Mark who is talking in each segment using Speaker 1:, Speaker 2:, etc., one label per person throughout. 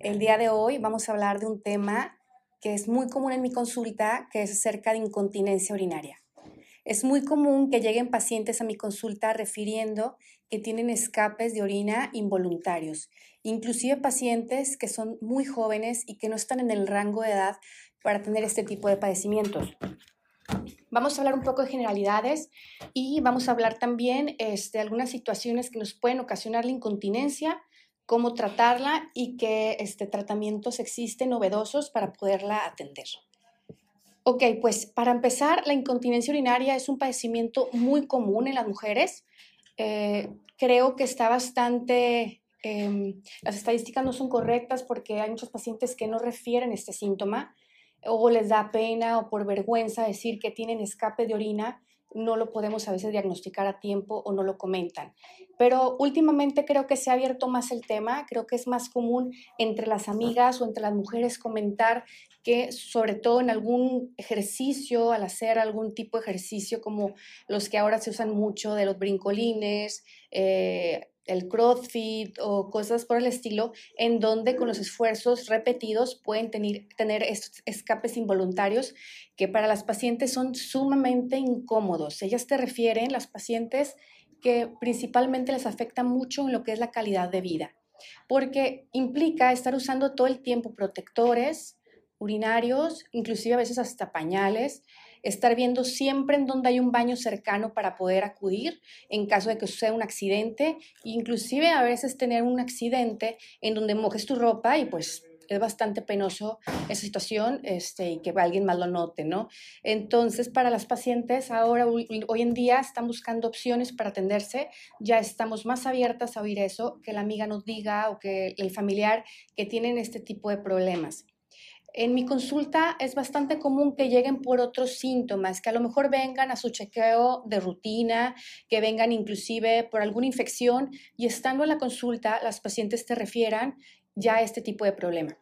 Speaker 1: El día de hoy vamos a hablar de un tema que es muy común en mi consulta, que es acerca de incontinencia urinaria. Es muy común que lleguen pacientes a mi consulta refiriendo que tienen escapes de orina involuntarios, inclusive pacientes que son muy jóvenes y que no están en el rango de edad para tener este tipo de padecimientos. Vamos a hablar un poco de generalidades y vamos a hablar también de este, algunas situaciones que nos pueden ocasionar la incontinencia, cómo tratarla y qué este, tratamientos existen novedosos para poderla atender. Ok, pues para empezar, la incontinencia urinaria es un padecimiento muy común en las mujeres. Eh, creo que está bastante, em, las estadísticas no son correctas porque hay muchos pacientes que no refieren este síntoma o les da pena o por vergüenza decir que tienen escape de orina no lo podemos a veces diagnosticar a tiempo o no lo comentan. Pero últimamente creo que se ha abierto más el tema, creo que es más común entre las amigas o entre las mujeres comentar que sobre todo en algún ejercicio, al hacer algún tipo de ejercicio como los que ahora se usan mucho de los brincolines, eh, el CrossFit o cosas por el estilo, en donde con los esfuerzos repetidos pueden tener, tener escapes involuntarios que para las pacientes son sumamente incómodos. Ellas te refieren, las pacientes, que principalmente les afecta mucho en lo que es la calidad de vida, porque implica estar usando todo el tiempo protectores urinarios, inclusive a veces hasta pañales, estar viendo siempre en donde hay un baño cercano para poder acudir en caso de que suceda un accidente, inclusive a veces tener un accidente en donde mojes tu ropa y pues es bastante penoso esa situación este, y que alguien más lo note, ¿no? Entonces, para las pacientes, ahora, hoy en día, están buscando opciones para atenderse, ya estamos más abiertas a oír eso, que la amiga nos diga o que el familiar que tienen este tipo de problemas. En mi consulta es bastante común que lleguen por otros síntomas, que a lo mejor vengan a su chequeo de rutina, que vengan inclusive por alguna infección y estando en la consulta las pacientes te refieran ya a este tipo de problema.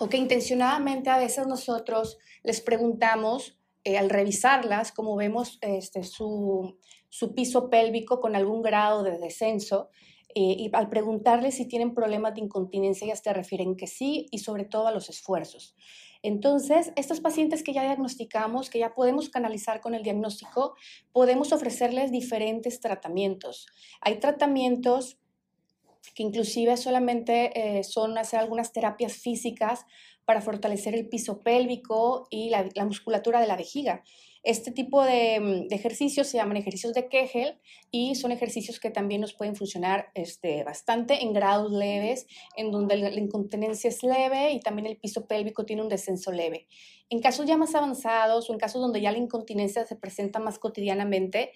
Speaker 1: O que intencionadamente a veces nosotros les preguntamos eh, al revisarlas, como vemos este, su, su piso pélvico con algún grado de descenso, eh, y al preguntarles si tienen problemas de incontinencia, ellas te refieren que sí y sobre todo a los esfuerzos. Entonces, estos pacientes que ya diagnosticamos, que ya podemos canalizar con el diagnóstico, podemos ofrecerles diferentes tratamientos. Hay tratamientos que inclusive solamente eh, son hacer algunas terapias físicas para fortalecer el piso pélvico y la, musculatura de la vejiga. Este tipo de, ejercicios se llaman ejercicios de Kegel y son ejercicios que también nos pueden funcionar este, bastante en grados leves, en donde la incontinencia es leve y también el piso pélvico tiene un descenso leve. En casos ya más avanzados o en casos donde ya la incontinencia se presenta más cotidianamente,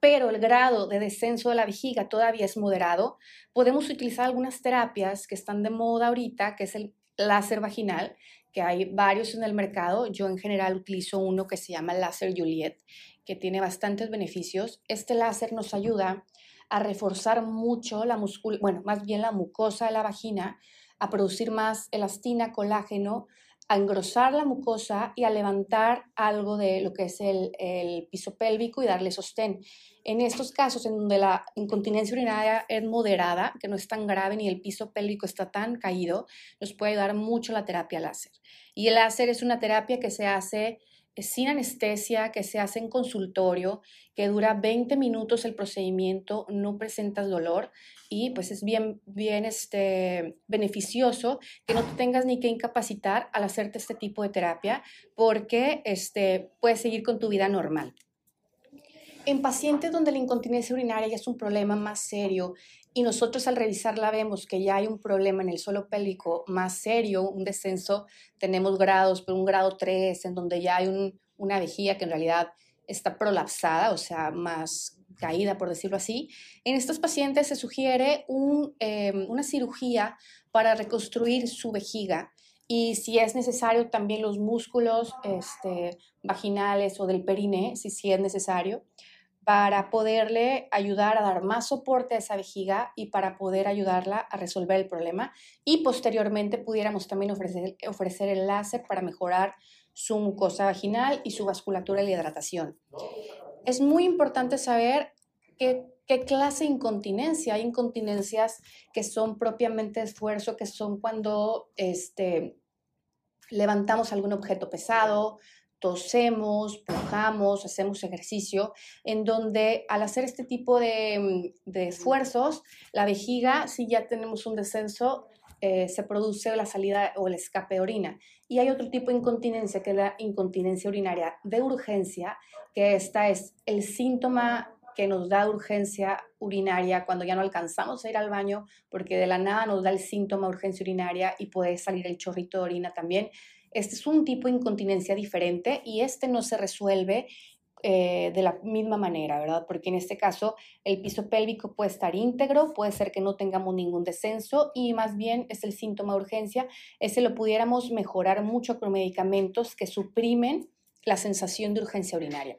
Speaker 1: pero el grado de descenso de la vejiga todavía es moderado, podemos utilizar algunas terapias que están de moda ahorita, que es el láser vaginal, que hay varios en el mercado. Yo en general utilizo uno que se llama láser Juliet, que tiene bastantes beneficios. Este láser nos ayuda a reforzar mucho la bueno, más bien la mucosa de la vagina, a producir más elastina, colágeno, a engrosar la mucosa y a levantar algo de lo que es el, el, piso pélvico y darle sostén. En estos casos en donde la incontinencia urinaria es moderada, que no es tan grave ni el piso pélvico está tan caído, nos puede ayudar mucho la terapia láser. Y el láser es una terapia que se hace sin anestesia, que se hace en consultorio, que dura 20 minutos el procedimiento, no presentas dolor y pues es bien, bien este, beneficioso que no te tengas ni que incapacitar al hacerte este tipo de terapia porque este, puedes seguir con tu vida normal. En pacientes donde la incontinencia urinaria ya es un problema más serio y nosotros al revisarla vemos que ya hay un problema en el suelo pélvico más serio, un descenso, tenemos grados, pero un grado 3, en donde ya hay una vejiga que en realidad está prolapsada, o sea, más caída, por decirlo así. En estos pacientes se sugiere em, una cirugía para reconstruir su vejiga y si es necesario también los músculos este, vaginales o del perine, si, si es necesario, para poderle ayudar a dar más soporte a esa vejiga y para poder ayudarla a resolver el problema. Y posteriormente pudiéramos también ofrecer, ofrecer el láser para mejorar su mucosa vaginal y su vasculatura y la hidratación. Es muy importante saber qué, clase de incontinencia. Hay incontinencias que son propiamente esfuerzo, que son cuando este, levantamos algún objeto pesado, tosemos, pujamos, hacemos ejercicio, en donde al hacer este tipo de, mm, esfuerzos, la vejiga, si ya tenemos un descenso, eh, se produce la salida o el escape de orina. Y hay otro tipo de incontinencia, que es la incontinencia urinaria de urgencia, que esta es el síntoma que nos da urgencia urinaria cuando ya no alcanzamos a ir al baño, porque de la nada nos da el síntoma de urgencia urinaria y puede salir el chorrito de orina también. Este es un tipo de incontinencia diferente y este no se resuelve eh, de la misma manera, ¿verdad? Porque en este caso el piso pélvico puede estar íntegro, puede ser que no tengamos ningún descenso y más bien es el síntoma de urgencia. Ese lo pudiéramos mejorar mucho con medicamentos que suprimen la sensación de urgencia urinaria.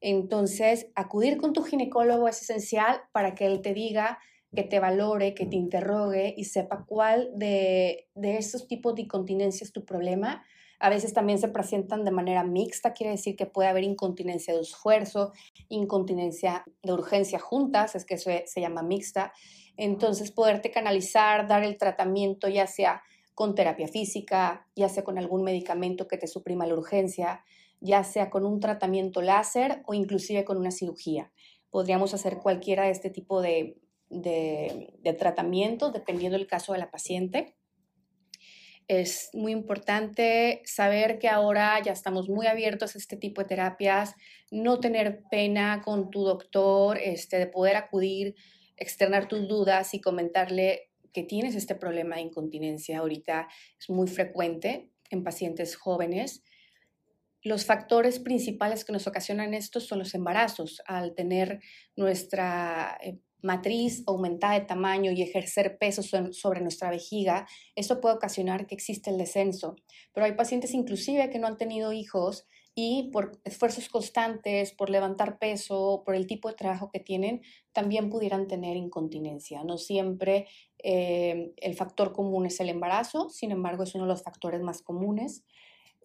Speaker 1: Entonces, acudir con tu ginecólogo es esencial para que él te diga que te valore, que te interrogue y sepa cuál de, de estos tipos de incontinencia es tu problema. A veces también se presentan de manera mixta, quiere decir que puede haber incontinencia de esfuerzo, incontinencia de urgencia juntas, es que eso se llama mixta. Entonces, poderte canalizar, dar el tratamiento, ya sea con terapia física, ya sea con algún medicamento que te suprima la urgencia, ya sea con un tratamiento láser o inclusive con una cirugía. Podríamos hacer cualquiera de este tipo de, de, tratamiento, dependiendo del caso de la paciente. Es muy importante saber que ahora ya estamos muy abiertos a este tipo de terapias, no tener pena con tu doctor, este, de poder acudir, externar tus dudas y comentarle que tienes este problema de incontinencia. Ahorita es muy frecuente en pacientes jóvenes. Los factores principales que nos ocasionan esto son los embarazos. Al tener nuestra eh, matriz aumentada de tamaño y ejercer peso sobre nuestra vejiga, eso puede ocasionar que existe el descenso. Pero hay pacientes inclusive que no han tenido hijos y por esfuerzos constantes, por levantar peso, por el tipo de trabajo que tienen, también pudieran tener incontinencia. No siempre eh, el factor común es el embarazo, sin embargo es uno de los factores más comunes.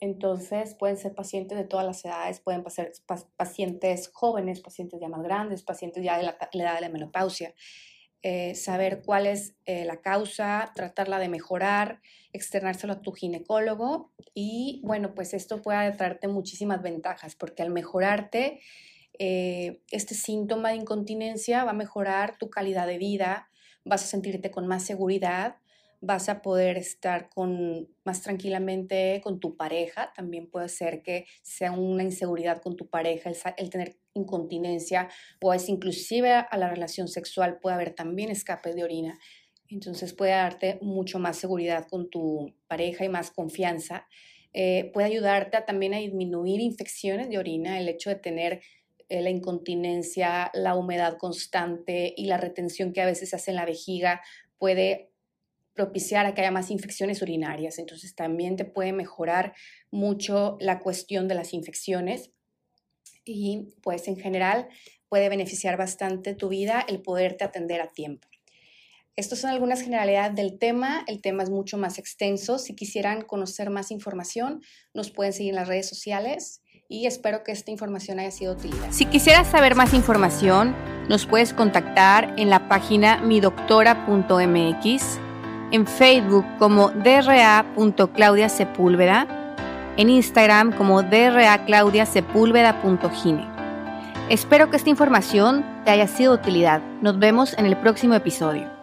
Speaker 1: Entonces pueden ser pacientes de todas las edades, pueden ser pacientes jóvenes, pacientes ya más grandes, pacientes ya de la, edad de la menopausia. Eh, saber cuál es eh, la causa, tratarla de mejorar, externárselo a tu ginecólogo y bueno, pues esto puede traerte muchísimas ventajas porque al mejorarte eh, este síntoma de incontinencia va a mejorar tu calidad de vida, vas a sentirte con más seguridad, vas a poder estar con, más tranquilamente con tu pareja. También puede ser que sea una inseguridad con tu pareja, el, tener incontinencia, o es inclusive a la relación sexual puede haber también escape de orina. Entonces puede darte mucho más seguridad con tu pareja y más confianza. Eh, puede ayudarte también a disminuir infecciones de orina, el hecho de tener eh, la incontinencia, la humedad constante y la retención que a veces se hace en la vejiga puede propiciar a que haya más infecciones urinarias. Entonces también te puede mejorar mucho la cuestión de las infecciones y pues en general puede beneficiar bastante tu vida el poderte atender a tiempo. Estas son algunas generalidades del tema. El tema es mucho más extenso. Si quisieran conocer más información, nos pueden seguir en las redes sociales y espero que esta información haya sido útil.
Speaker 2: Si quisieras saber más información, nos puedes contactar en la página midoctora.mx en Facebook como dra.claudiasepúlveda, en Instagram como draclaudiasepúlveda.gine. Espero que esta información te haya sido de utilidad. Nos vemos en el próximo episodio.